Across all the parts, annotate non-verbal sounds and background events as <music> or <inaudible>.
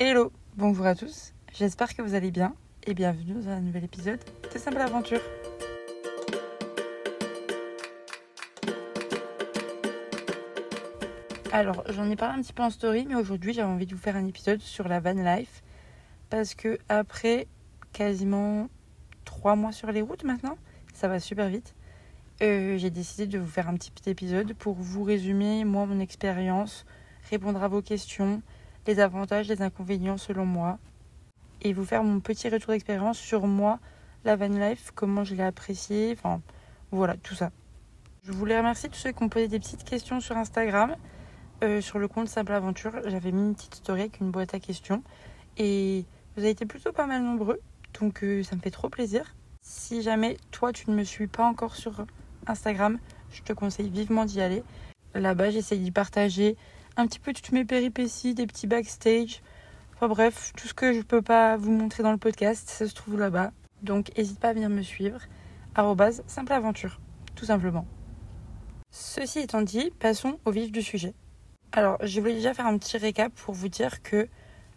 Hello, bonjour à tous, j'espère que vous allez bien et bienvenue dans un nouvel épisode de Simple Aventure. Alors, j'en ai parlé un petit peu en story, mais aujourd'hui j'avais envie de vous faire un épisode sur la van life parce que après quasiment trois mois sur les routes maintenant, ça va super vite. Euh, j'ai décidé de vous faire un petit épisode pour vous résumer moi mon expérience, répondre à vos questions, les avantages, les inconvénients selon moi, et vous faire mon petit retour d'expérience sur moi, la van life, comment je l'ai apprécié, enfin voilà, tout ça. Je voulais remercier tous ceux qui ont posé des petites questions sur Instagram, euh, sur le compte Simple Aventure. J'avais mis une petite story avec une boîte à questions, et vous avez été plutôt pas mal nombreux, donc euh, ça me fait trop plaisir. Si jamais toi tu ne me suis pas encore sur Instagram, je te conseille vivement d'y aller. Là-bas, j'essaie d'y partager un petit peu toutes mes péripéties, des petits backstage. Enfin bref, tout ce que je peux pas vous montrer dans le podcast, ça se trouve là-bas. Donc n'hésite pas à venir me suivre. simple aventure, tout simplement. Ceci étant dit, passons au vif du sujet. Alors, je voulais déjà faire un petit récap pour vous dire que,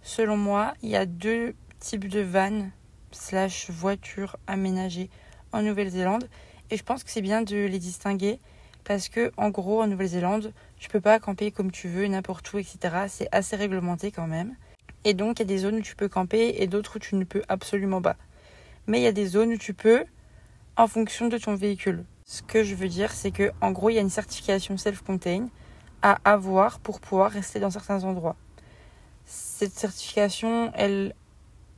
selon moi, il y a deux types de vannes slash voitures aménagées en Nouvelle-Zélande. Et je pense que c'est bien de les distinguer parce que en gros en Nouvelle-Zélande, tu peux pas camper comme tu veux, n'importe où, etc. C'est assez réglementé quand même. Et donc il y a des zones où tu peux camper et d'autres où tu ne peux absolument pas. Mais il y a des zones où tu peux en fonction de ton véhicule. Ce que je veux dire, c'est que en gros il y a une certification self-contained à avoir pour pouvoir rester dans certains endroits. Cette certification, elle,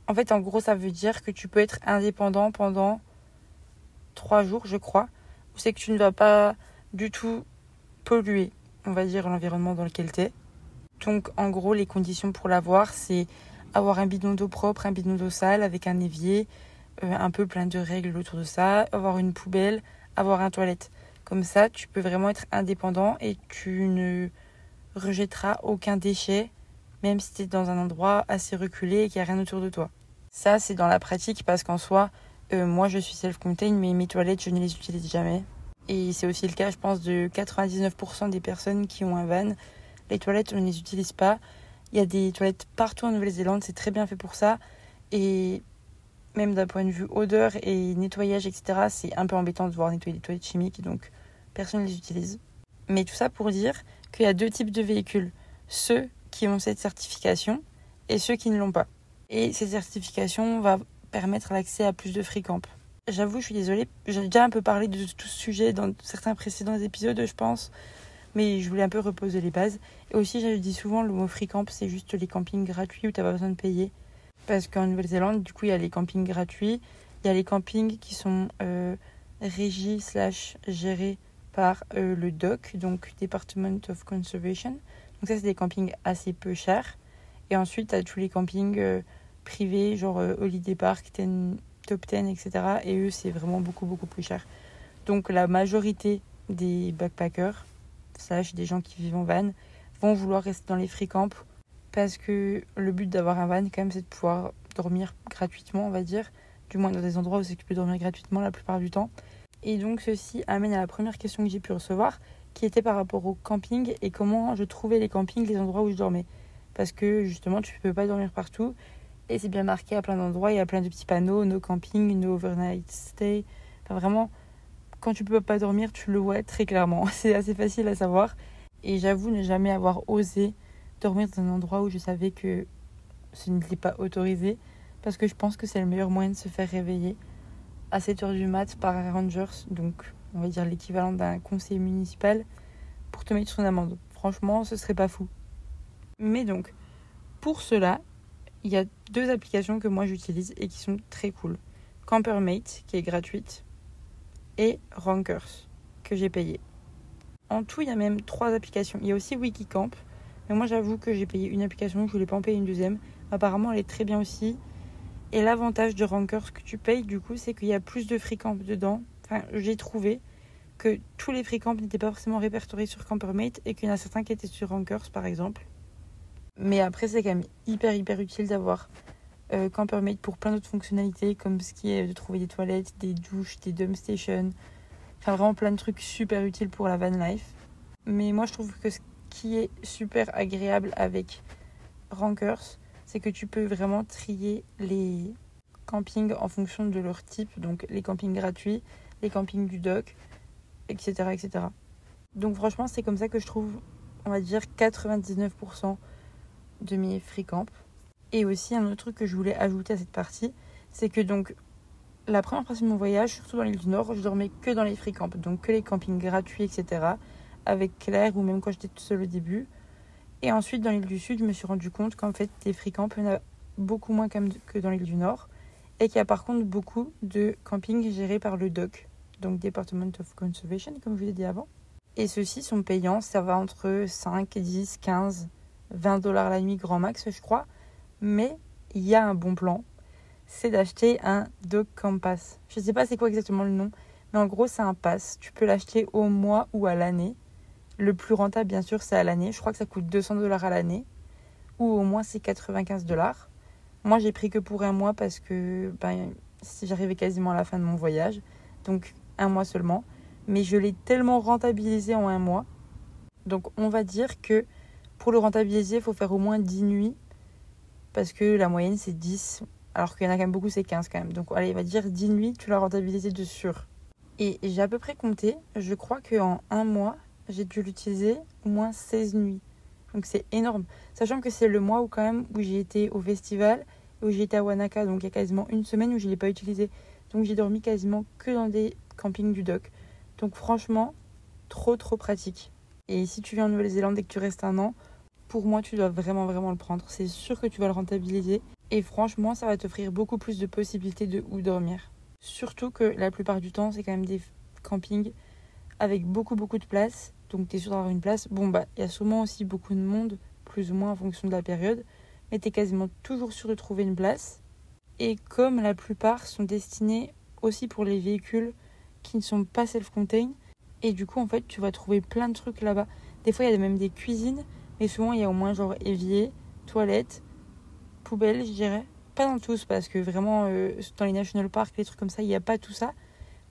en fait, en gros, ça veut dire que tu peux être indépendant pendant trois jours, je crois. C'est que tu ne vas pas du tout polluer, on va dire, l'environnement dans lequel tu es. Donc, en gros, les conditions pour l'avoir, c'est avoir un bidon d'eau propre, un bidon d'eau sale avec un évier, euh, un peu plein de règles autour de ça, avoir une poubelle, avoir un toilette. Comme ça, tu peux vraiment être indépendant et tu ne rejetteras aucun déchet, même si tu es dans un endroit assez reculé et qu'il n'y a rien autour de toi. Ça, c'est dans la pratique parce qu'en soi, euh, moi je suis self-contained, mais mes toilettes, je ne les utilise jamais. Et c'est aussi le cas, je pense, de 99% des personnes qui ont un van. Les toilettes, on ne les utilise pas. Il y a des toilettes partout en Nouvelle-Zélande, c'est très bien fait pour ça. Et même d'un point de vue odeur et nettoyage, etc., c'est un peu embêtant de voir nettoyer des toilettes chimiques, donc personne ne les utilise. Mais tout ça pour dire qu'il y a deux types de véhicules. Ceux qui ont cette certification et ceux qui ne l'ont pas. Et cette certification va permettre l'accès à plus de free camp. J'avoue, je suis désolée, j'ai déjà un peu parlé de tout ce sujet dans certains précédents épisodes, je pense, mais je voulais un peu reposer les bases. Et aussi, je dis souvent, le mot free camp, c'est juste les campings gratuits où tu n'as pas besoin de payer. Parce qu'en Nouvelle-Zélande, du coup, il y a les campings gratuits, il y a les campings qui sont euh, régis slash gérés par euh, le DOC, donc Department of Conservation. Donc ça, c'est des campings assez peu chers. Et ensuite, tu as tous les campings euh, privés, genre Holiday Park, Ten top 10, etc. Et eux, c'est vraiment beaucoup, beaucoup plus cher. Donc la majorité des backpackers, slash des gens qui vivent en van, vont vouloir rester dans les free camps parce que le but d'avoir un van, quand même, c'est de pouvoir dormir gratuitement, on va dire. Du moins dans des endroits où c'est que tu peux dormir gratuitement la plupart du temps. Et donc ceci amène à la première question que j'ai pu recevoir, qui était par rapport au camping et comment je trouvais les campings, les endroits où je dormais. Parce que justement, tu ne peux pas dormir partout. Et c'est bien marqué à plein d'endroits. Il y a plein de petits panneaux, no camping, no overnight stay. Enfin, vraiment, quand tu peux pas dormir, tu le vois très clairement. <laughs> C'est assez facile à savoir. Et j'avoue ne jamais avoir osé dormir dans un endroit où je savais que ce n'était pas autorisé. Parce que je pense que c'est le meilleur moyen de se faire réveiller à 7h du mat par un rangers. Donc, on va dire l'équivalent d'un conseil municipal pour te mettre une amende. Franchement, ce serait pas fou. Mais donc, pour cela, il y a deux applications que moi j'utilise et qui sont très cool. Campermate, qui est gratuite, et Rankers, que j'ai payé. En tout, il y a même trois applications. Il y a aussi Wikicamp, mais moi j'avoue que j'ai payé une application, je voulais pas en payer une deuxième. Apparemment, elle est très bien aussi. Et l'avantage de Rankers que tu payes, du coup, c'est qu'il y a plus de camp dedans. Enfin, j'ai trouvé que tous les camps n'étaient pas forcément répertoriés sur Campermate et qu'il y en a certains qui étaient sur Rankers, par exemple. Mais après, c'est quand même hyper, hyper utile d'avoir euh, Campermate pour plein d'autres fonctionnalités, comme ce qui est de trouver des toilettes, des douches, des dump stations. Enfin, vraiment plein de trucs super utiles pour la van life. Mais moi, je trouve que ce qui est super agréable avec Rankers, c'est que tu peux vraiment trier les campings en fonction de leur type, donc les campings gratuits, les campings du doc, etc. etc. Donc franchement, c'est comme ça que je trouve, on va dire, 99% de mes. Et aussi, un autre truc que je voulais ajouter à cette partie, c'est que donc, la première partie de mon voyage, surtout dans l'île du Nord, je dormais que dans les free camps, donc que les campings gratuits, etc. Avec Claire ou même quand j'étais toute seule au début. Et ensuite, dans l'île du Sud, je me suis rendu compte qu'en fait, des free camps, il y en a beaucoup moins que dans l'île du Nord. Et qu'il y a par contre beaucoup de campings gérés par le DOC, donc Department of Conservation, comme je vous l'ai dit avant. Et ceux-ci sont payants, ça va entre 5, 10, 15, 20 dollars la nuit grand max, je crois. Mais il y a un bon plan, c'est d'acheter un Dog Campass. Je ne sais pas c'est quoi exactement le nom, mais en gros c'est un pass. Tu peux l'acheter au mois ou à l'année. Le plus rentable bien sûr c'est à l'année. Je crois que ça coûte 200 dollars à l'année. Ou au moins c'est 95 dollars. Moi j'ai pris que pour un mois parce que ben, j'arrivais quasiment à la fin de mon voyage. Donc un mois seulement mais je l'ai tellement rentabilisé en un mois. Donc on va dire que pour le rentabiliser, il faut faire au moins 10 nuits, parce que la moyenne c'est 10, alors qu'il y en a quand même beaucoup, c'est 15 quand même. Donc allez, va dire 10 nuits, tu l'as rentabilisé de sûr. Et j'ai à peu près compté, je crois qu'en un mois, j'ai dû l'utiliser au moins 16 nuits. Donc c'est énorme. Sachant que c'est le mois où quand même où j'ai été au festival, où j'ai été à Wanaka, donc il y a quasiment une semaine où je ne l'ai pas utilisé. Donc j'ai dormi quasiment que dans des campings du doc. Donc franchement, trop trop pratique. Et si tu viens en Nouvelle-Zélande et que tu restes un an, pour moi tu dois vraiment vraiment le prendre. C'est sûr que tu vas le rentabiliser. Et franchement, ça va t'offrir beaucoup plus de possibilités de où dormir. Surtout que la plupart du temps, c'est quand même des campings avec beaucoup beaucoup de place. Donc tu es sûr d'avoir une place. Bon bah, il y a sûrement aussi beaucoup de monde, plus ou moins en fonction de la période. Mais tu es quasiment toujours sûr de trouver une place. Et comme la plupart sont destinés aussi pour les véhicules qui ne sont pas self-contained. Et du coup, en fait, tu vas trouver plein de trucs là-bas. Des fois, il y a même des cuisines, mais souvent, il y a au moins genre évier, toilette, poubelle, je dirais. Pas dans tous, parce que vraiment, euh, dans les national parks, les trucs comme ça, il n'y a pas tout ça.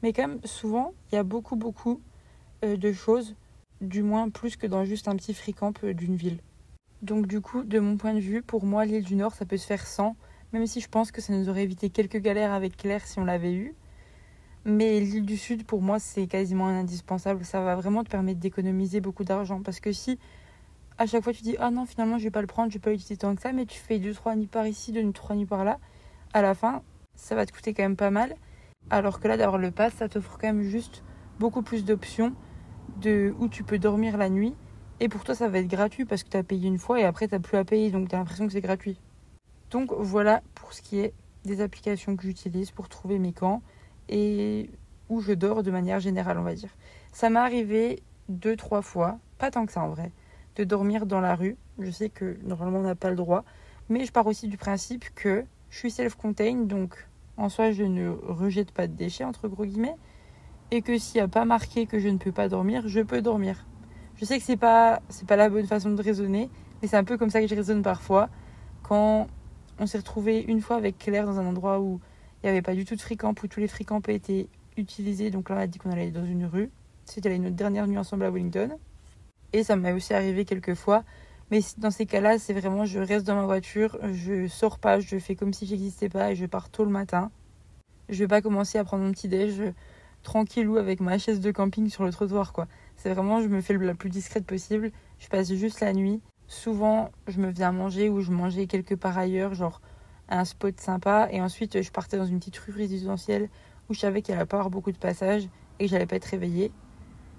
Mais quand même, souvent, il y a beaucoup, beaucoup euh, de choses, du moins plus que dans juste un petit free camp euh, d'une ville. Donc, du coup, de mon point de vue, pour moi, l'île du Nord, ça peut se faire sans, même si je pense que ça nous aurait évité quelques galères avec Claire si on l'avait eu. Mais l'île du Sud, pour moi, c'est quasiment indispensable. Ça va vraiment te permettre d'économiser beaucoup d'argent. Parce que si à chaque fois tu dis Ah non, finalement, je vais pas le prendre, je vais pas utiliser tant que ça, mais tu fais 2-3 nuits par ici, 2-3 nuits par là, à la fin, ça va te coûter quand même pas mal. Alors que là, d'avoir le pass, ça t'offre quand même juste beaucoup plus d'options de où tu peux dormir la nuit. Et pour toi, ça va être gratuit parce que tu as payé une fois et après, tu plus à payer. Donc, tu as l'impression que c'est gratuit. Donc, voilà pour ce qui est des applications que j'utilise pour trouver mes camps et où je dors de manière générale, on va dire. Ça m'est arrivé deux, trois fois, pas tant que ça en vrai, de dormir dans la rue. Je sais que normalement on n'a pas le droit, mais je pars aussi du principe que je suis self-contained, donc en soi je ne rejette pas de déchets, entre gros guillemets, et que s'il n'y a pas marqué que je ne peux pas dormir, je peux dormir. Je sais que c'est pas, pas la bonne façon de raisonner, mais c'est un peu comme ça que je raisonne parfois. Quand on s'est retrouvé une fois avec Claire dans un endroit où il n'y avait pas du tout de free-camp où tous les free-camps étaient utilisés. Donc là, on a dit qu'on allait dans une rue. C'était notre dernière nuit ensemble à Wellington. Et ça m'est aussi arrivé quelques fois. Mais dans ces cas-là, c'est vraiment je reste dans ma voiture, je sors pas, je fais comme si j'existais pas et je pars tôt le matin. Je vais pas commencer à prendre mon petit déj tranquillou avec ma chaise de camping sur le trottoir quoi. C'est vraiment je me fais la plus discrète possible. Je passe juste la nuit. Souvent, je me viens manger ou je mangeais quelque part ailleurs, genre un spot sympa. Et ensuite, je partais dans une petite rue résidentielle où je savais qu'il allait pas avoir beaucoup de passages et que j'allais pas être réveillée.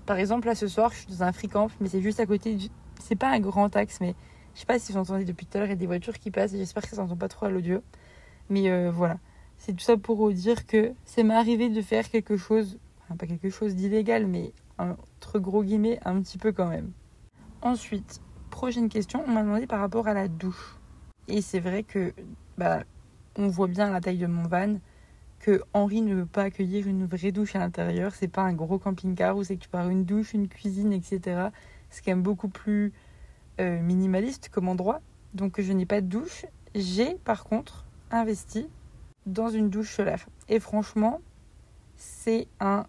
Par exemple, là ce soir, je suis dans un free camp, mais c'est juste à côté du. C'est pas un grand axe, mais je sais pas si vous entendez depuis tout à l'heure, il y a des voitures qui passent. J'espère que ça s'entend pas trop à l'audio. Mais euh, voilà. C'est tout ça pour vous dire que c'est m'est arrivé de faire quelque chose, enfin, pas quelque chose d'illégal, mais entre gros guillemets, un petit peu quand même. Ensuite, prochaine question, on m'a demandé par rapport à la douche. Et c'est vrai que bah, on voit bien la taille de mon van que Henri ne veut pas accueillir une vraie douche à l'intérieur. C'est pas un gros camping-car où c'est que tu pars une douche, une cuisine, etc. C'est quand même beaucoup plus euh, minimaliste comme endroit. Donc je n'ai pas de douche. J'ai par contre investi dans une douche solaire. Et franchement, c'est un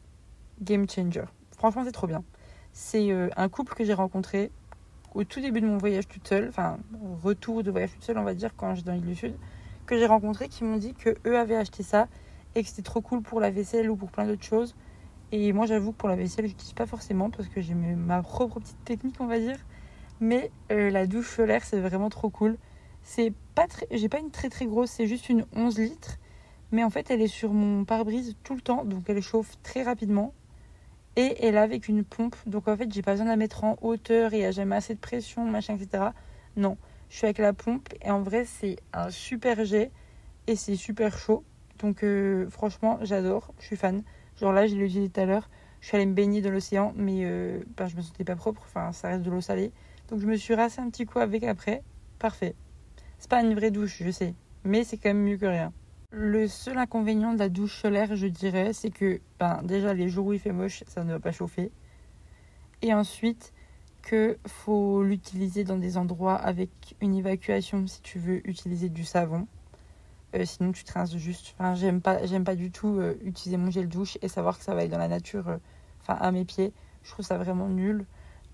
game changer. Franchement, c'est trop bien. C'est euh, un couple que j'ai rencontré au tout début de mon voyage toute seule, enfin retour de voyage toute seule on va dire quand j'étais dans l'île du Sud, que j'ai rencontré qui m'ont dit que eux avaient acheté ça et que c'était trop cool pour la vaisselle ou pour plein d'autres choses. Et moi j'avoue que pour la vaisselle je n'utilise pas forcément parce que j'ai ma propre petite technique on va dire. Mais euh, la douche solaire c'est vraiment trop cool. C'est pas très, j'ai pas une très très grosse, c'est juste une 11 litres. Mais en fait elle est sur mon pare-brise tout le temps donc elle chauffe très rapidement et elle est avec une pompe. Donc en fait, j'ai pas besoin de la mettre en hauteur et il n'y a jamais assez de pression, machin, etc. Non, je suis avec la pompe et en vrai, c'est un super jet et c'est super chaud. Donc euh, franchement, j'adore, je suis fan. Genre là, j'ai l'ai utilisé tout à l'heure. Je suis allée me baigner dans l'océan, mais euh, ben, je me sentais pas propre. Enfin, ça reste de l'eau salée. Donc je me suis rassé un petit coup avec après. Parfait. C'est pas une vraie douche, je sais. Mais c'est quand même mieux que rien. Le seul inconvénient de la douche solaire, je dirais, c'est que ben, déjà les jours où il fait moche, ça ne va pas chauffer. Et ensuite, que faut l'utiliser dans des endroits avec une évacuation si tu veux utiliser du savon. Euh, sinon, tu te rinces juste. Enfin, j'aime pas, j'aime pas du tout euh, utiliser mon gel douche et savoir que ça va être dans la nature, euh, enfin à mes pieds. Je trouve ça vraiment nul.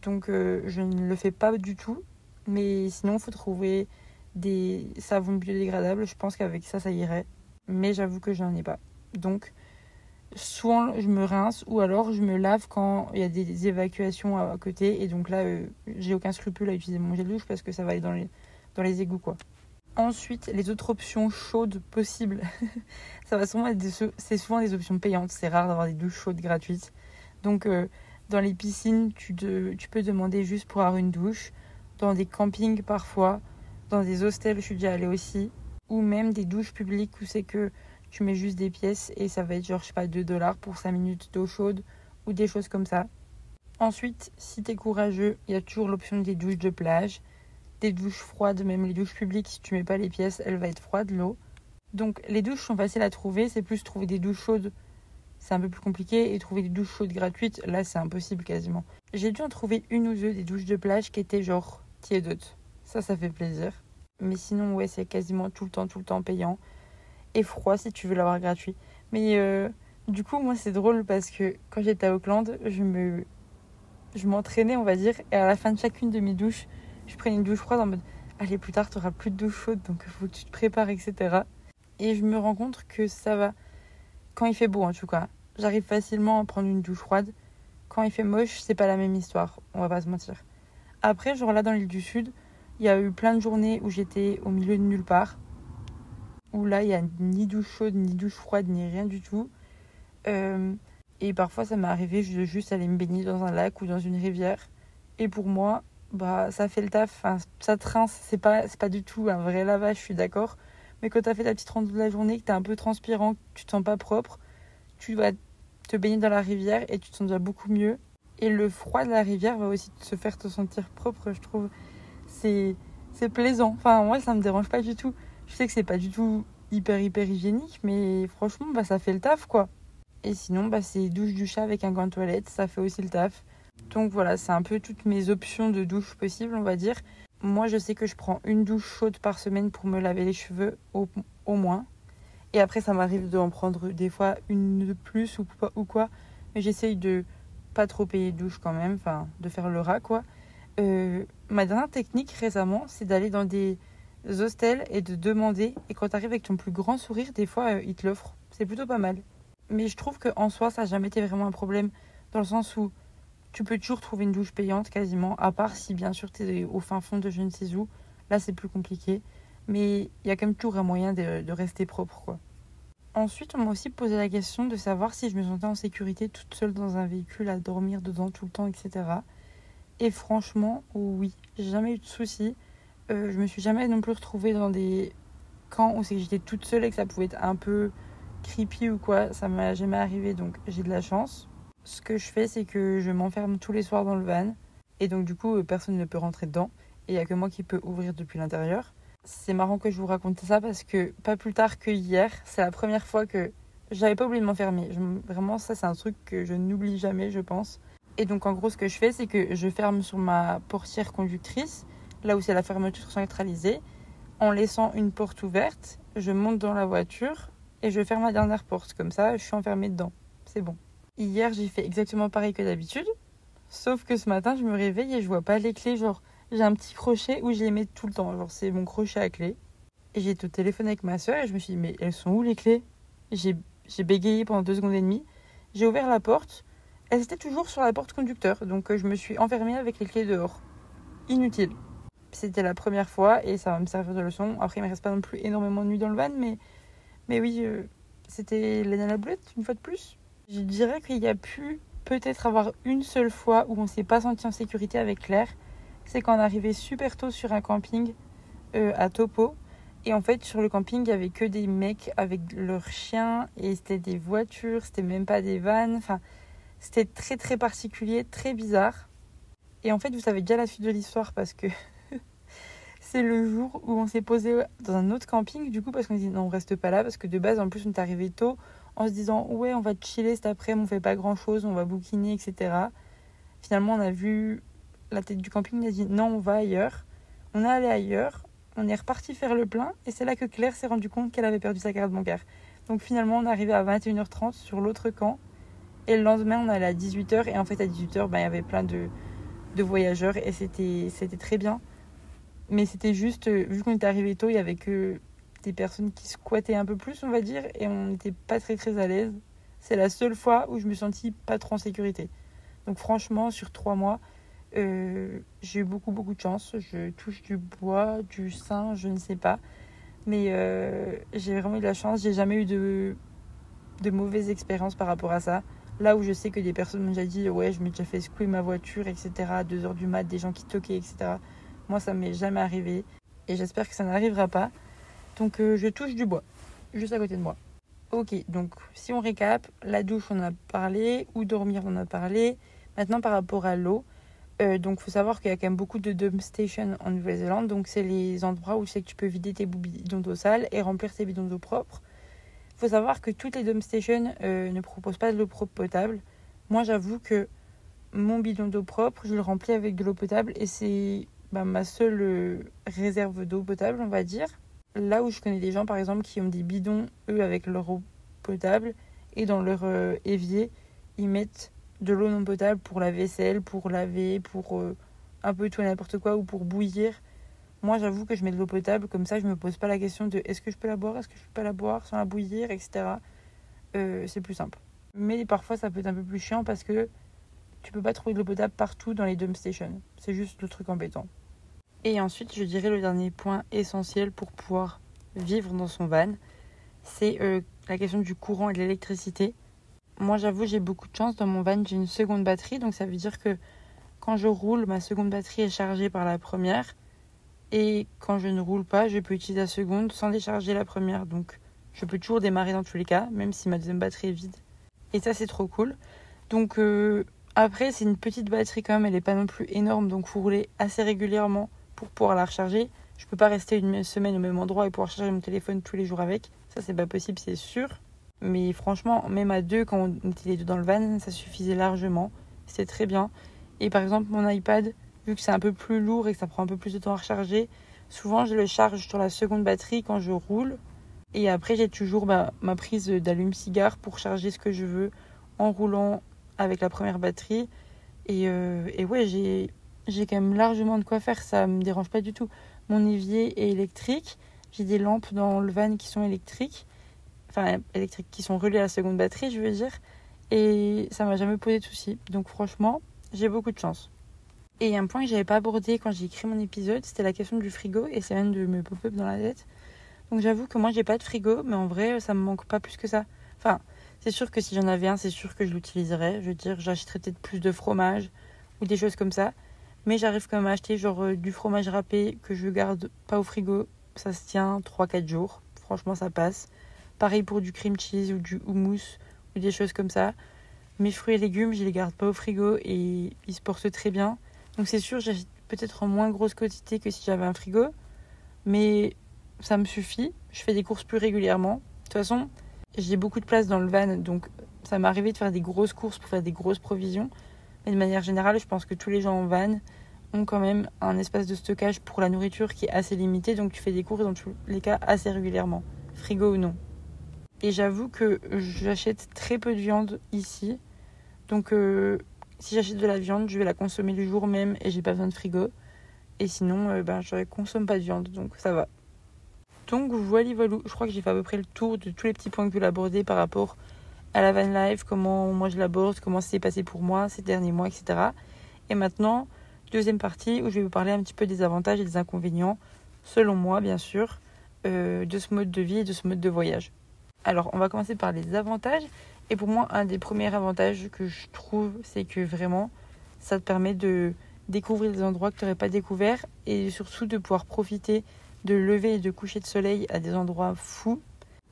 Donc, je ne le fais pas du tout. Mais sinon, faut trouver des savons biodégradables. Je pense qu'avec ça, ça irait mais j'avoue que je n'en ai pas. Donc, soit je me rince ou alors je me lave quand il y a des évacuations à côté. Et donc là, euh, j'ai aucun scrupule à utiliser mon gel douche parce que ça va aller dans les, égouts, quoi. Ensuite, les autres options chaudes possibles, <laughs> ça va souvent être c'est souvent des options payantes. C'est rare d'avoir des douches chaudes gratuites. Donc, euh, dans les piscines, tu, tu peux demander juste pour avoir une douche. Dans des campings, parfois. Dans des hostels, je suis déjà allée aussi ou même des douches publiques où c'est que tu mets juste des pièces et ça va être genre, je sais pas, 2 dollars pour 5 minutes d'eau chaude ou des choses comme ça. Ensuite, si tu es courageux, il y a toujours l'option des douches de plage, des douches froides, même les douches publiques, si tu mets pas les pièces, elle va être froide l'eau. Donc les douches sont faciles à trouver, c'est plus trouver des douches chaudes, c'est un peu plus compliqué, et trouver des douches chaudes gratuites, là c'est impossible quasiment. J'ai dû en trouver une ou deux des douches de plage qui étaient genre tiédotes. Ça, ça fait plaisir. Mais sinon, ouais, c'est quasiment tout le temps, tout le temps payant. Et froid si tu veux l'avoir gratuit. Mais euh, du coup, moi, c'est drôle parce que quand j'étais à Auckland, je me. Je m'entraînais, on va dire, et à la fin de chacune de mes douches, je prenais une douche froide en mode Allez, plus tard, tu auras plus de douche chaude, donc faut que tu te prépares, etc. Et je me rends compte que ça va. Quand il fait beau, en tout cas, j'arrive facilement à prendre une douche froide. Quand il fait moche, c'est pas la même histoire, on va pas se mentir. Après, genre là, dans l'île du Sud, il y a eu plein de journées où j'étais au milieu de nulle part. Où là, il n'y a ni douche chaude, ni douche froide, ni rien du tout. Euh, et parfois, ça m'est arrivé juste aller me baigner dans un lac ou dans une rivière. Et pour moi, bah, ça fait le taf. Ça trince. C'est pas, c'est pas du tout un vrai lavage, je suis d'accord. Mais quand tu as fait ta petite ronde de la journée, que tu es un peu transpirant, que tu te sens pas propre, tu vas te baigner dans la rivière et tu te sens déjà beaucoup mieux. Et le froid de la rivière va aussi se faire te sentir propre, je trouve c'est plaisant. Enfin, moi, ça me dérange pas du tout. Je sais que c'est pas du tout hyper, hyper hygiénique, mais franchement, bah, ça fait le taf, quoi. Et sinon, bah, c'est douche du chat avec un gant de toilette, ça fait aussi le taf. Donc voilà, c'est un peu toutes mes options de douche possibles, on va dire. Moi, je sais que je prends une douche chaude par semaine pour me laver les cheveux, au, moins. Et après, ça m'arrive d'en prendre des fois une de plus ou, ou quoi. Mais j'essaye de pas trop payer de douche quand même, enfin, de faire le rat, quoi. Euh, ma dernière technique récemment, c'est d'aller dans des hostels et de demander. Et quand tu arrives avec ton plus grand sourire, des fois, euh, ils te l'offrent. C'est plutôt pas mal. Mais je trouve qu'en soi, ça n'a jamais été vraiment un problème. Dans le sens où tu peux toujours trouver une douche payante quasiment. À part si, bien sûr, tu es au fin fond de je ne sais où. Là, c'est plus compliqué. Mais il y a quand même toujours un moyen de, rester propre, quoi. Ensuite, on m'a aussi posé la question de savoir si je me sentais en sécurité toute seule dans un véhicule à dormir dedans tout le temps, etc. Et franchement, oui, j'ai jamais eu de soucis. Euh, je me suis jamais non plus retrouvée dans des camps où c'est que j'étais toute seule et que ça pouvait être un peu creepy ou quoi. Ça m'a jamais arrivé, donc j'ai de la chance. Ce que je fais, c'est que je m'enferme tous les soirs dans le van. Et donc, du coup, personne ne peut rentrer dedans. Et il n'y a que moi qui peux ouvrir depuis l'intérieur. C'est marrant que je vous raconte ça parce que pas plus tard que hier, c'est la première fois que j'avais pas oublié de m'enfermer. Vraiment, ça, c'est un truc que je n'oublie jamais, je pense. Et donc en gros ce que je fais c'est que je ferme sur ma portière conductrice, là où c'est la fermeture centralisée, en laissant une porte ouverte, je monte dans la voiture et je ferme la dernière porte. Comme ça je suis enfermée dedans. C'est bon. Hier j'ai fait exactement pareil que d'habitude, sauf que ce matin je me réveille et je vois pas les clés, genre j'ai un petit crochet où je les mets tout le temps. Genre, c'est mon crochet à clé. Et j'ai au téléphone avec ma soeur et je me suis dit, mais elles sont où les clés? J'ai bégayé pendant deux secondes et demie. J'ai ouvert la porte. Elles étaient toujours sur la porte conducteur. Donc, euh, je me suis enfermée avec les clés dehors. Inutile. C'était la première fois et ça va me servir de leçon. Après, il me reste pas non plus énormément de nuit dans le van, mais, mais oui, euh, c'était l'année à la une fois de plus. Je dirais qu'il y a pu peut-être avoir une seule fois où on s'est pas senti en sécurité avec Claire. C'est quand on arrivait super tôt sur un camping euh, à Topo. Et en fait, sur le camping, il y avait que des mecs avec leurs chiens et c'était des voitures, c'était même pas des vannes. Enfin, c'était très très particulier, très bizarre. Et en fait, vous savez déjà la suite de l'histoire parce que c'est le jour où on s'est posé dans un autre camping, du coup, parce qu'on dit non, on reste pas là, parce que de base, en plus, on est arrivé tôt en se disant ouais, on va chiller cet après-midi, on fait pas grand chose, on va bouquiner, etc. Finalement, on a vu la tête du camping, on a dit non, on va ailleurs. On est allé ailleurs, on est reparti faire le plein, et c'est là que Claire s'est rendu compte qu'elle avait perdu sa carte bancaire. Donc finalement, on est arrivé à 21h30 sur l'autre camp, et le lendemain, on allé à 18h, et en fait, à 18h, ben, il y avait plein de, de voyageurs, et c'était très bien. Mais c'était juste, euh, vu qu'on était arrivé tôt, il y avait que des personnes qui squattaient un peu plus, on va dire, et on n'était pas très très à l'aise. C'est la seule fois où je me sentis pas trop en sécurité. Donc franchement, sur trois mois, euh, j'ai eu beaucoup beaucoup de chance. Je touche du bois, du sein, je ne sais pas. Mais euh, j'ai vraiment eu de la chance. J'ai jamais eu de, de mauvaises expériences par rapport à ça. Là où je sais que des personnes m'ont déjà dit Ouais, je m'ai déjà fait secouer ma voiture, etc. à 2h du mat, des gens qui toquaient, etc. Moi, ça m'est jamais arrivé et j'espère que ça n'arrivera pas. Donc, euh, je touche du bois, juste à côté de moi. Ok, donc si on récap, la douche, on a parlé, ou dormir, on a parlé. Maintenant, par rapport à l'eau, euh, donc faut savoir qu'il y a quand même beaucoup de dump stations en Nouvelle-Zélande. Donc, c'est les endroits où c'est que tu peux vider tes bidons d'eau sale et remplir tes bidons d'eau propre. Faut savoir que toutes les dump stations euh, ne proposent pas de l'eau propre potable. Moi, j'avoue que mon bidon d'eau propre, je le remplis avec de l'eau potable et c'est bah, ma seule euh, réserve d'eau potable, on va dire. Là où je connais des gens, par exemple, qui ont des bidons, eux, avec leur eau potable, et dans leur euh, évier, ils mettent de l'eau non potable pour la vaisselle, pour laver, pour euh, un peu tout et n'importe quoi, ou pour bouillir. Moi, j'avoue que je mets de l'eau potable, comme ça, je me pose pas la question de est-ce que je peux la boire, est-ce que je peux pas la boire sans la bouillir, etc. c'est plus simple. Mais parfois, ça peut être un peu plus chiant parce que tu peux pas trouver de l'eau potable partout dans les dump stations. C'est juste le truc embêtant. Et ensuite, je dirais le dernier point essentiel pour pouvoir vivre dans son van, c'est euh, la question du courant et de l'électricité. Moi, j'avoue, j'ai beaucoup de chance. Dans mon van, j'ai une seconde batterie, donc ça veut dire que quand je roule, ma seconde batterie est chargée par la première. Et quand je ne roule pas, je peux utiliser la seconde sans décharger la première. Donc, je peux toujours démarrer dans tous les cas, même si ma deuxième batterie est vide. Et ça, c'est trop cool. Donc, euh, après, c'est une petite batterie quand même, elle n'est pas non plus énorme, donc faut rouler assez régulièrement pour pouvoir la recharger. Je peux pas rester une semaine au même endroit et pouvoir charger mon téléphone tous les jours avec. Ça, c'est pas possible, c'est sûr. Mais franchement, même à deux, quand on était les deux dans le van, ça suffisait largement. C'était très bien. Et par exemple, mon iPad, vu que c'est un peu plus lourd et que ça prend un peu plus de temps à recharger, souvent je le charge sur la seconde batterie quand je roule. Et après, j'ai toujours bah, ma prise d'allume-cigare pour charger ce que je veux en roulant avec la première batterie. Et, euh, et ouais, j'ai j'ai quand même largement de quoi faire, ça me dérange pas du tout. Mon évier est électrique, j'ai des lampes dans le van qui sont électriques, enfin électriques qui sont reliées à la seconde batterie, je veux dire, et ça m'a jamais posé de soucis. Donc franchement, j'ai beaucoup de chance. Et un point que j'avais pas abordé quand j'ai écrit mon épisode, c'était la question du frigo et ça vient de me pop-up dans la tête. Donc j'avoue que moi j'ai pas de frigo, mais en vrai ça me manque pas plus que ça. Enfin, c'est sûr que si j'en avais un, c'est sûr que je l'utiliserais. Je veux dire, j'achèterais peut-être plus de fromage ou des choses comme ça. Mais j'arrive quand même à acheter genre euh, du fromage râpé que je garde pas au frigo. Ça se tient 3-4 jours. Franchement, ça passe. Pareil pour du cream cheese ou du houmous ou des choses comme ça. Mes fruits et légumes, je les garde pas au frigo et ils se portent très bien. Donc c'est sûr, j'achète peut-être moins grosse quantité que si j'avais un frigo. Mais ça me suffit. Je fais des courses plus régulièrement. De toute façon, j'ai beaucoup de place dans le van. Donc ça m'est arrivé de faire des grosses courses pour faire des grosses provisions. Mais de manière générale, je pense que tous les gens en van ont quand même un espace de stockage pour la nourriture qui est assez limité. Donc tu fais des courses dans tous les cas assez régulièrement, frigo ou non. Et j'avoue que j'achète très peu de viande ici. Donc euh, si j'achète de la viande, je vais la consommer le jour même et j'ai pas besoin de frigo. Et sinon, ben, je consomme pas de viande, donc ça va. Donc voilà, voilà, je crois que j'ai fait à peu près le tour de tous les petits points que je voulais aborder par rapport à la van life, comment moi je l'aborde, comment ça s'est passé pour moi ces derniers mois, etc. Et maintenant, deuxième partie où je vais vous parler un petit peu des avantages et des inconvénients, selon moi bien sûr, euh, de ce mode de vie et de ce mode de voyage. Alors on va commencer par les avantages. Et pour moi, un des premiers avantages que je trouve, c'est que vraiment, ça te permet de découvrir des endroits que tu n'aurais pas découverts et surtout de pouvoir profiter de lever et de coucher de soleil à des endroits fous.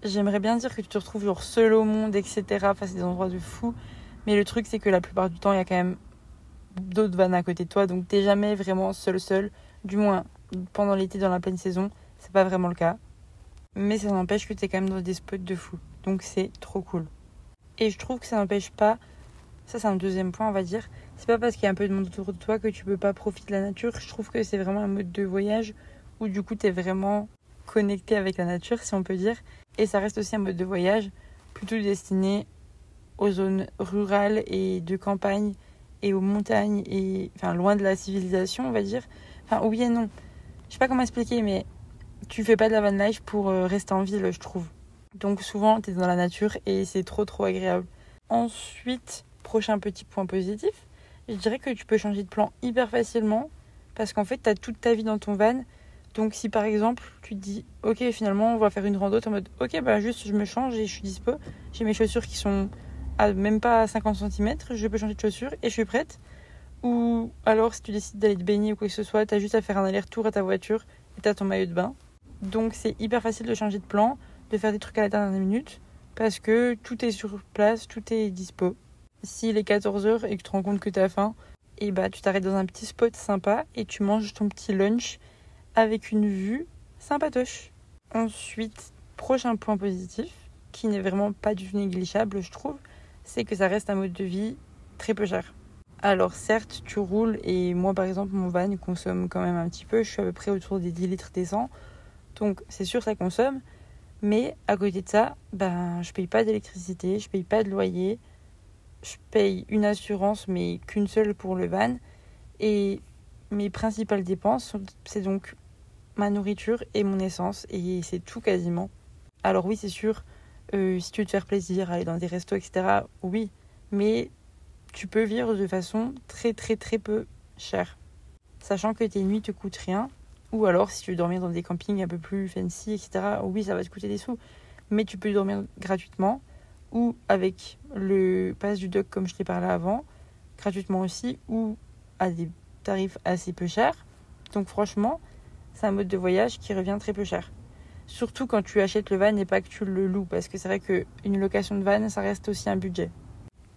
J'aimerais bien dire que tu te retrouves genre seul au monde, etc. face à des endroits de fous. Mais le truc, c'est que la plupart du temps, il y a quand même d'autres vannes à côté de toi. Donc, t'es jamais vraiment seul, seul. Du moins, pendant l'été, dans la pleine saison, c'est pas vraiment le cas. Mais ça n'empêche que t'es quand même dans des spots de fou. Donc, c'est trop cool. Et je trouve que ça n'empêche pas. Ça, c'est un deuxième point, on va dire. C'est pas parce qu'il y a un peu de monde autour de toi que tu peux pas profiter de la nature. Je trouve que c'est vraiment un mode de voyage où du coup tu es vraiment connecté avec la nature, si on peut dire. Et ça reste aussi un mode de voyage plutôt destiné aux zones rurales et de campagne et aux montagnes et enfin loin de la civilisation, on va dire. Enfin oui et non. Je sais pas comment expliquer, mais tu fais pas de la van life pour euh, rester en ville, je trouve. Donc souvent tu es dans la nature et c'est trop trop agréable. Ensuite, prochain petit point positif, je dirais que tu peux changer de plan hyper facilement parce qu'en fait tu as toute ta vie dans ton van donc si par exemple tu te dis ok finalement on va faire une rando, en mode ok bah juste je me change et je suis dispo, j'ai mes chaussures qui sont à même pas 50 cm, je peux changer de chaussures et je suis prête. Ou alors si tu décides d'aller te baigner ou quoi que ce soit, t'as juste à faire un aller-retour à ta voiture et t'as ton maillot de bain. Donc c'est hyper facile de changer de plan, de faire des trucs à la dernière minute parce que tout est sur place, tout est dispo. S'il est 14h et que tu te rends compte que t'as faim, et bah tu t'arrêtes dans un petit spot sympa et tu manges ton petit lunch avec une vue sympatoche. Ensuite, prochain point positif, qui n'est vraiment pas du tout négligeable, je trouve, c'est que ça reste un mode de vie très peu cher. Alors certes, tu roules et moi par exemple mon van consomme quand même un petit peu, je suis à peu près autour des 10 litres décents. Donc c'est sûr ça consomme, mais à côté de ça, ben je paye pas d'électricité, je paye pas de loyer, je paye une assurance mais qu'une seule pour le van et mes principales dépenses, c'est donc ma nourriture et mon essence, et c'est tout quasiment. Alors oui, c'est sûr, euh, si tu veux te faire plaisir, aller dans des restos, etc., oui, mais tu peux vivre de façon très très très peu chère. Sachant que tes nuits te coûtent rien, ou alors si tu veux dormir dans des campings un peu plus fancy, etc., oui, ça va te coûter des sous, mais tu peux dormir gratuitement, ou avec le pass du doc comme je t'ai parlé avant, gratuitement aussi, ou à des tarif assez peu cher. Donc franchement, c'est un mode de voyage qui revient très peu cher. Surtout quand tu achètes le van et pas que tu le loues, parce que c'est vrai qu'une location de van, ça reste aussi un budget.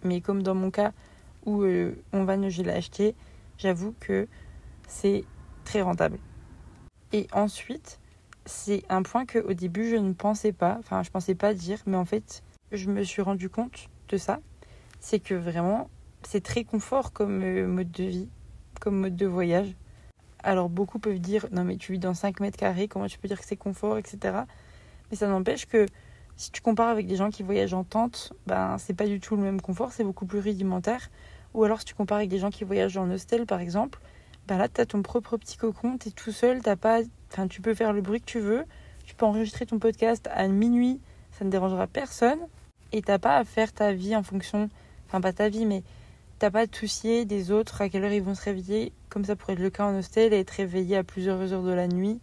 Mais comme dans mon cas où euh, mon van, je l'ai acheté, j'avoue que c'est très rentable. Et ensuite, c'est un point que au début je ne pensais pas, enfin je pensais pas dire, mais en fait je me suis rendu compte de ça. C'est que vraiment c'est très confort comme euh, mode de vie comme mode de voyage. Alors beaucoup peuvent dire non mais tu vis dans 5 mètres carrés, comment tu peux dire que c'est confort, etc. Mais ça n'empêche que si tu compares avec des gens qui voyagent en tente, ben c'est pas du tout le même confort, c'est beaucoup plus rudimentaire. Ou alors si tu compares avec des gens qui voyagent en hostel par exemple, ben là tu as ton propre petit cocon, tu es tout seul, t'as pas enfin tu peux faire le bruit que tu veux, tu peux enregistrer ton podcast à minuit, ça ne dérangera personne et t'as pas à faire ta vie en fonction enfin pas ta vie mais t'as pas de soucier des autres, à quelle heure ils vont se réveiller, comme ça pourrait être le cas en hostel et être réveillé à plusieurs heures de la nuit.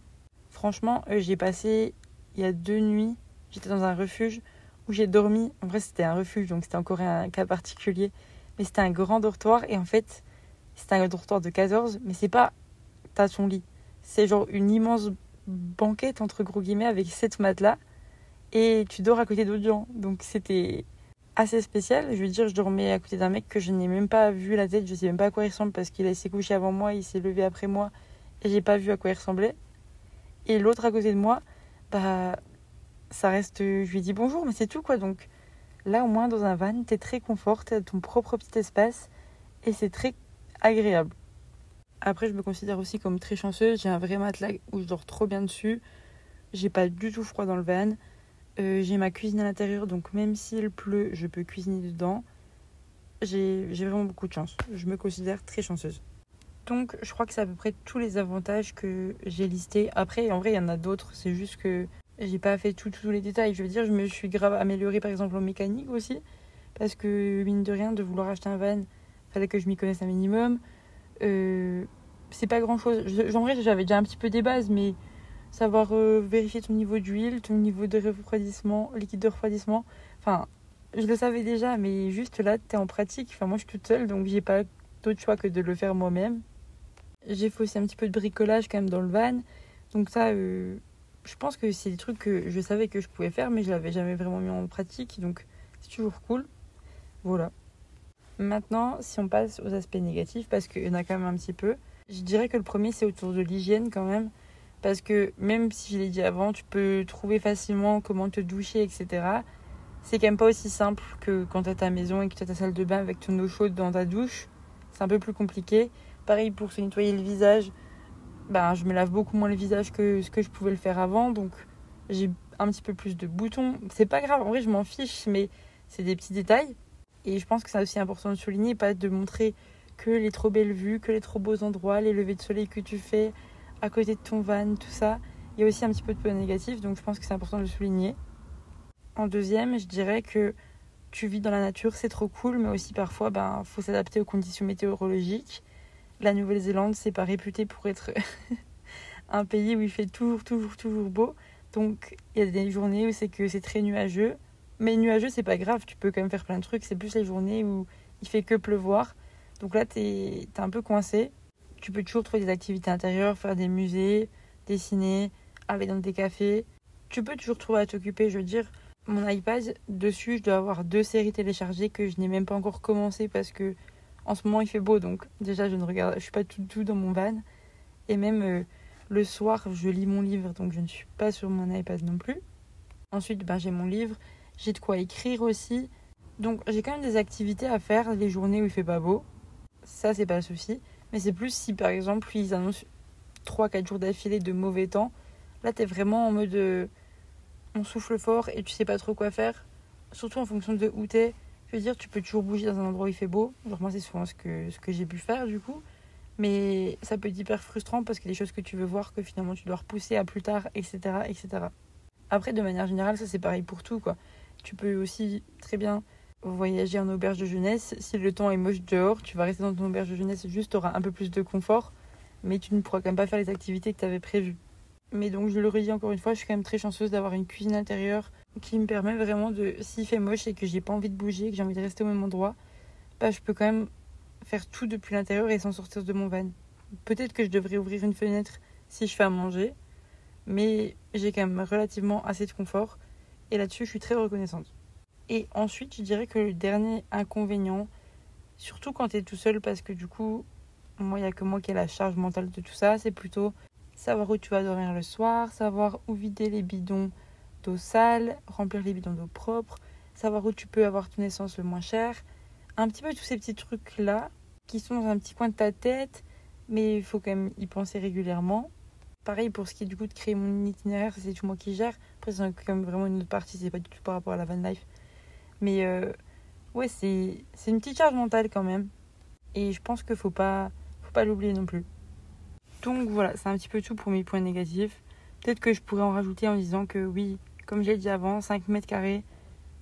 Franchement, euh, j'ai passé il y a deux nuits, j'étais dans un refuge où j'ai dormi. En vrai, c'était un refuge, donc c'était encore un cas particulier. Mais c'était un grand dortoir et en fait, c'était un dortoir de 14, mais c'est pas t'as ton lit. C'est genre une immense banquette entre gros guillemets avec sept matelas et tu dors à côté d'autres gens. Donc c'était assez spécial. Je veux dire, je dormais à côté d'un mec que je n'ai même pas vu la tête, je sais même pas à quoi il ressemble parce qu'il s'est couché avant moi, il s'est levé après moi et j'ai pas vu à quoi il ressemblait. Et l'autre à côté de moi, bah ça reste je lui dis bonjour mais c'est tout quoi. Donc là au moins dans un van, t'es très confort, t'as ton propre petit espace et c'est très agréable. Après, je me considère aussi comme très chanceuse, j'ai un vrai matelas où je dors trop bien dessus. J'ai pas du tout froid dans le van. Euh, j'ai ma cuisine à l'intérieur, donc même s'il pleut, je peux cuisiner dedans. J'ai vraiment beaucoup de chance. Je me considère très chanceuse. Donc je crois que c'est à peu près tous les avantages que j'ai listés. Après, en vrai, il y en a d'autres. C'est juste que j'ai pas fait tous les détails. Je veux dire, je me suis grave améliorée par exemple en mécanique aussi. Parce que mine de rien, de vouloir acheter un van, fallait que je m'y connaisse un minimum. Euh, c'est pas grand chose. En vrai, j'avais déjà un petit peu des bases, mais savoir euh, vérifier ton niveau d'huile, ton niveau de refroidissement, liquide de refroidissement. Enfin, je le savais déjà, mais juste là, tu es en pratique. Enfin, moi, je suis toute seule, donc j'ai pas d'autre choix que de le faire moi-même. J'ai fait aussi un petit peu de bricolage quand même dans le van. Donc ça, euh, je pense que c'est des trucs que je savais que je pouvais faire, mais je l'avais jamais vraiment mis en pratique. Donc c'est toujours cool. Voilà. Maintenant, si on passe aux aspects négatifs, parce qu'il y en a quand même un petit peu, je dirais que le premier, c'est autour de l'hygiène quand même. Parce que même si je l'ai dit avant, tu peux trouver facilement comment te doucher, etc. C'est quand même pas aussi simple que quand tu as ta maison et que tu as ta salle de bain avec ton eau chaude dans ta douche. C'est un peu plus compliqué. Pareil pour se nettoyer le visage. Ben, je me lave beaucoup moins le visage que ce que je pouvais le faire avant. Donc j'ai un petit peu plus de boutons. C'est pas grave, en vrai je m'en fiche, mais c'est des petits détails. Et je pense que c'est aussi important de souligner, pas de montrer que les trop belles vues, que les trop beaux endroits, les levées de soleil que tu fais, à côté de ton van, tout ça. Il y a aussi un petit peu de points négatifs, donc je pense que c'est important de le souligner. En deuxième, je dirais que tu vis dans la nature, c'est trop cool, mais aussi parfois, ben, faut s'adapter aux conditions météorologiques. La Nouvelle-Zélande, c'est pas réputé pour être <laughs> un pays où il fait toujours, toujours, toujours beau. Donc, il y a des journées où c'est que c'est très nuageux. Mais nuageux, c'est pas grave, tu peux quand même faire plein de trucs. C'est plus les journées où il fait que pleuvoir. Donc là, t'es es un peu coincé tu peux toujours trouver des activités intérieures, faire des musées, dessiner, aller dans des cafés. Tu peux toujours trouver à t'occuper. Je veux dire, mon iPad, dessus, je dois avoir deux séries téléchargées que je n'ai même pas encore commencé parce que en ce moment il fait beau. Donc déjà, je ne regarde, je suis pas tout, tout dans mon van. Et même euh, le soir, je lis mon livre, donc je ne suis pas sur mon iPad non plus. Ensuite, ben, j'ai mon livre, j'ai de quoi écrire aussi. Donc j'ai quand même des activités à faire les journées où il fait pas beau. Ça, c'est pas le souci. Mais c'est plus si par exemple ils annoncent 3-4 jours d'affilée de mauvais temps. Là, t'es vraiment en mode euh, on souffle fort et tu sais pas trop quoi faire. Surtout en fonction de où t'es. Je veux dire, tu peux toujours bouger dans un endroit où il fait beau. Genre, moi, c'est souvent ce que, ce que j'ai pu faire du coup. Mais ça peut être hyper frustrant parce qu'il y a des choses que tu veux voir que finalement tu dois repousser à plus tard, etc. etc. Après, de manière générale, ça c'est pareil pour tout quoi. Tu peux aussi très bien voyager en auberge de jeunesse, si le temps est moche dehors, tu vas rester dans ton auberge de jeunesse, juste tu auras un peu plus de confort, mais tu ne pourras quand même pas faire les activités que tu avais prévues. Mais donc je le redis encore une fois, je suis quand même très chanceuse d'avoir une cuisine intérieure qui me permet vraiment de, s'il fait moche et que j'ai pas envie de bouger, que j'ai envie de rester au même endroit, bah je peux quand même faire tout depuis l'intérieur et sans sortir de mon van. Peut-être que je devrais ouvrir une fenêtre si je fais à manger, mais j'ai quand même relativement assez de confort et là-dessus je suis très reconnaissante. Et ensuite, je dirais que le dernier inconvénient, surtout quand tu es tout seul, parce que du coup, moi, il n'y a que moi qui ai la charge mentale de tout ça, c'est plutôt savoir où tu vas dormir le soir, savoir où vider les bidons d'eau sale, remplir les bidons d'eau propre, savoir où tu peux avoir ton essence le moins cher. Un petit peu tous ces petits trucs-là qui sont dans un petit coin de ta tête, mais il faut quand même y penser régulièrement. Pareil pour ce qui est du coup de créer mon itinéraire, c'est tout moi qui gère. Après, c'est quand même vraiment une autre partie, c'est pas du tout par rapport à la van life. Mais euh, ouais, c'est une petite charge mentale quand même. Et je pense qu'il faut pas, faut pas l'oublier non plus. Donc voilà, c'est un petit peu tout pour mes points négatifs. Peut-être que je pourrais en rajouter en disant que oui, comme j'ai dit avant, 5 mètres carrés,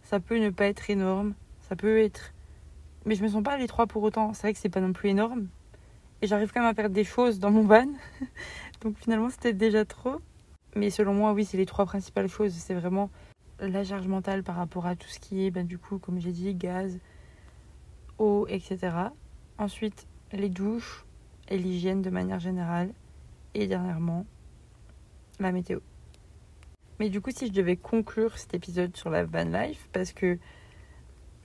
ça peut ne pas être énorme. Ça peut être. Mais je me sens pas les trois pour autant. C'est vrai que c'est pas non plus énorme. Et j'arrive quand même à perdre des choses dans mon van. <laughs> Donc finalement, c'était déjà trop. Mais selon moi, oui, c'est les trois principales choses. C'est vraiment la charge mentale par rapport à tout ce qui est, ben, du coup, comme j'ai dit, gaz, eau, etc. Ensuite, les douches et l'hygiène de manière générale. Et dernièrement, la météo. Mais du coup, si je devais conclure cet épisode sur la van life, parce que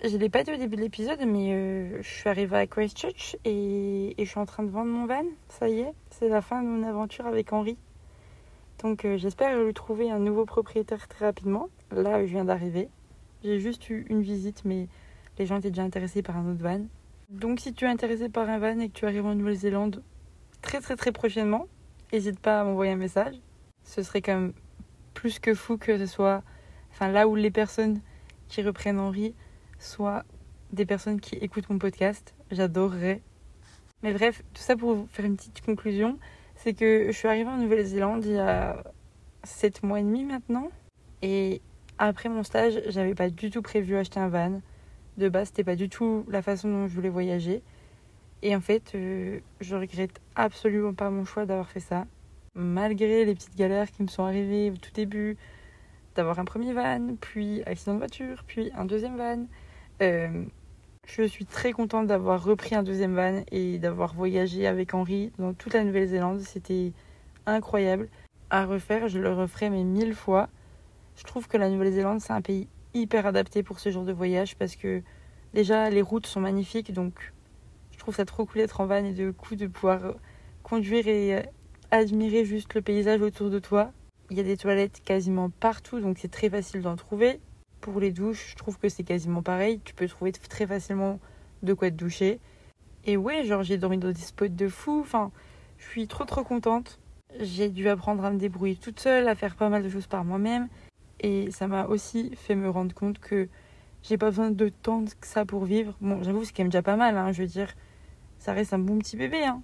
je l'ai pas dit au début de l'épisode, mais euh, je suis arrivée à Christchurch et, et, je suis en train de vendre mon van. Ça y est, c'est la fin de mon aventure avec Henri. Donc euh, j'espère lui trouver un nouveau propriétaire très rapidement. Là, je viens d'arriver. J'ai juste eu une visite, mais les gens étaient déjà intéressés par un autre van. Donc si tu es intéressé par un van et que tu arrives en Nouvelle-Zélande très très très prochainement, n'hésite pas à m'envoyer un message. Ce serait quand même plus que fou que ce soit, enfin là où les personnes qui reprennent Henri soient des personnes qui écoutent mon podcast. J'adorerais. Mais bref, tout ça pour vous faire une petite conclusion, c'est que je suis arrivée en Nouvelle-Zélande il y a 7 mois et demi maintenant. Et après mon stage, j'avais pas du tout prévu acheter un van. De base, c'était pas du tout la façon dont je voulais voyager. Et en fait, euh, je regrette absolument pas mon choix d'avoir fait ça. Malgré les petites galères qui me sont arrivées au tout début, d'avoir un premier van, puis accident de voiture, puis un deuxième van. Euh, je suis très contente d'avoir repris un deuxième van et d'avoir voyagé avec Henri dans toute la Nouvelle-Zélande. C'était incroyable. À refaire, je le referai mais mille fois. Je trouve que la Nouvelle-Zélande, c'est un pays hyper adapté pour ce genre de voyage parce que déjà, les routes sont magnifiques. Donc, je trouve ça trop cool d'être en van et de coup de pouvoir conduire et admirer juste le paysage autour de toi. Il y a des toilettes quasiment partout, donc c'est très facile d'en trouver. Pour les douches, je trouve que c'est quasiment pareil. Tu peux trouver très facilement de quoi te doucher. Et ouais, genre j'ai dormi dans des spots de fou. Enfin, je suis trop trop contente. J'ai dû apprendre à me débrouiller toute seule, à faire pas mal de choses par moi-même. Et ça m'a aussi fait me rendre compte que j'ai pas besoin de tant que ça pour vivre. Bon, j'avoue, c'est quand même déjà pas mal. Hein, je veux dire, ça reste un bon petit bébé. Hein.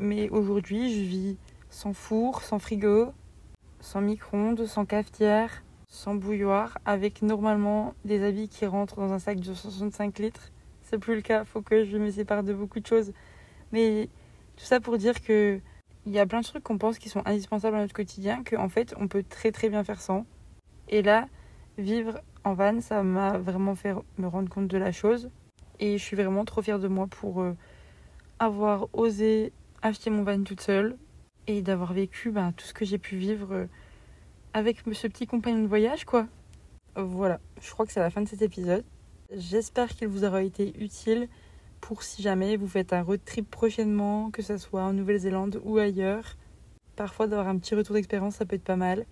Mais aujourd'hui, je vis sans four, sans frigo, sans micro-ondes, sans cafetière, sans bouilloire, avec normalement des habits qui rentrent dans un sac de 65 litres. C'est plus le cas, faut que je me sépare de beaucoup de choses. Mais tout ça pour dire que il y a plein de trucs qu'on pense qui sont indispensables à notre quotidien, qu'en fait on peut très très bien faire sans. Et là, vivre en van, ça m'a vraiment fait me rendre compte de la chose. Et je suis vraiment trop fière de moi pour euh, avoir osé acheter mon van toute seule et d'avoir vécu ben, tout ce que j'ai pu vivre. Euh, avec ce petit compagnon de voyage, quoi. Voilà, je crois que c'est la fin de cet épisode. J'espère qu'il vous aura été utile pour si jamais vous faites un road trip prochainement, que ce soit en Nouvelle-Zélande ou ailleurs. Parfois, d'avoir un petit retour d'expérience, ça peut être pas mal.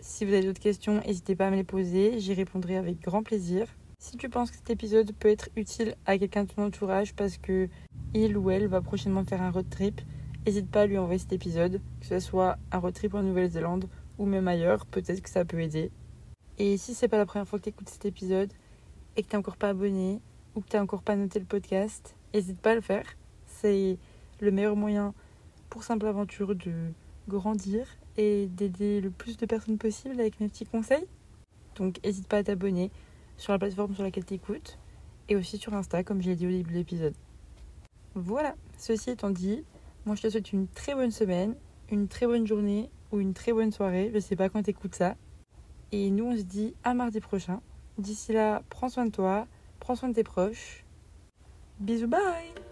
Si vous avez d'autres questions, n'hésitez pas à me les poser, j'y répondrai avec grand plaisir. Si tu penses que cet épisode peut être utile à quelqu'un de ton entourage parce que il ou elle va prochainement faire un road trip, n'hésite pas à lui envoyer cet épisode, que ce soit un road trip en Nouvelle-Zélande ou même ailleurs, peut-être que ça peut aider. Et si c'est pas la première fois que tu écoutes cet épisode et que tu encore pas abonné ou que tu encore pas noté le podcast, n'hésite pas à le faire. C'est le meilleur moyen pour Simple Aventure de grandir et d'aider le plus de personnes possible avec mes petits conseils. Donc n'hésite pas à t'abonner sur la plateforme sur laquelle tu écoutes et aussi sur Insta comme je l'ai dit au début de l'épisode. Voilà, ceci étant dit, moi je te souhaite une très bonne semaine, une très bonne journée ou une très bonne soirée. Je sais pas quand t'écoutes ça. Et nous, on se dit à mardi prochain. D'ici là, prends soin de toi, prends soin de tes proches. Bisous, bye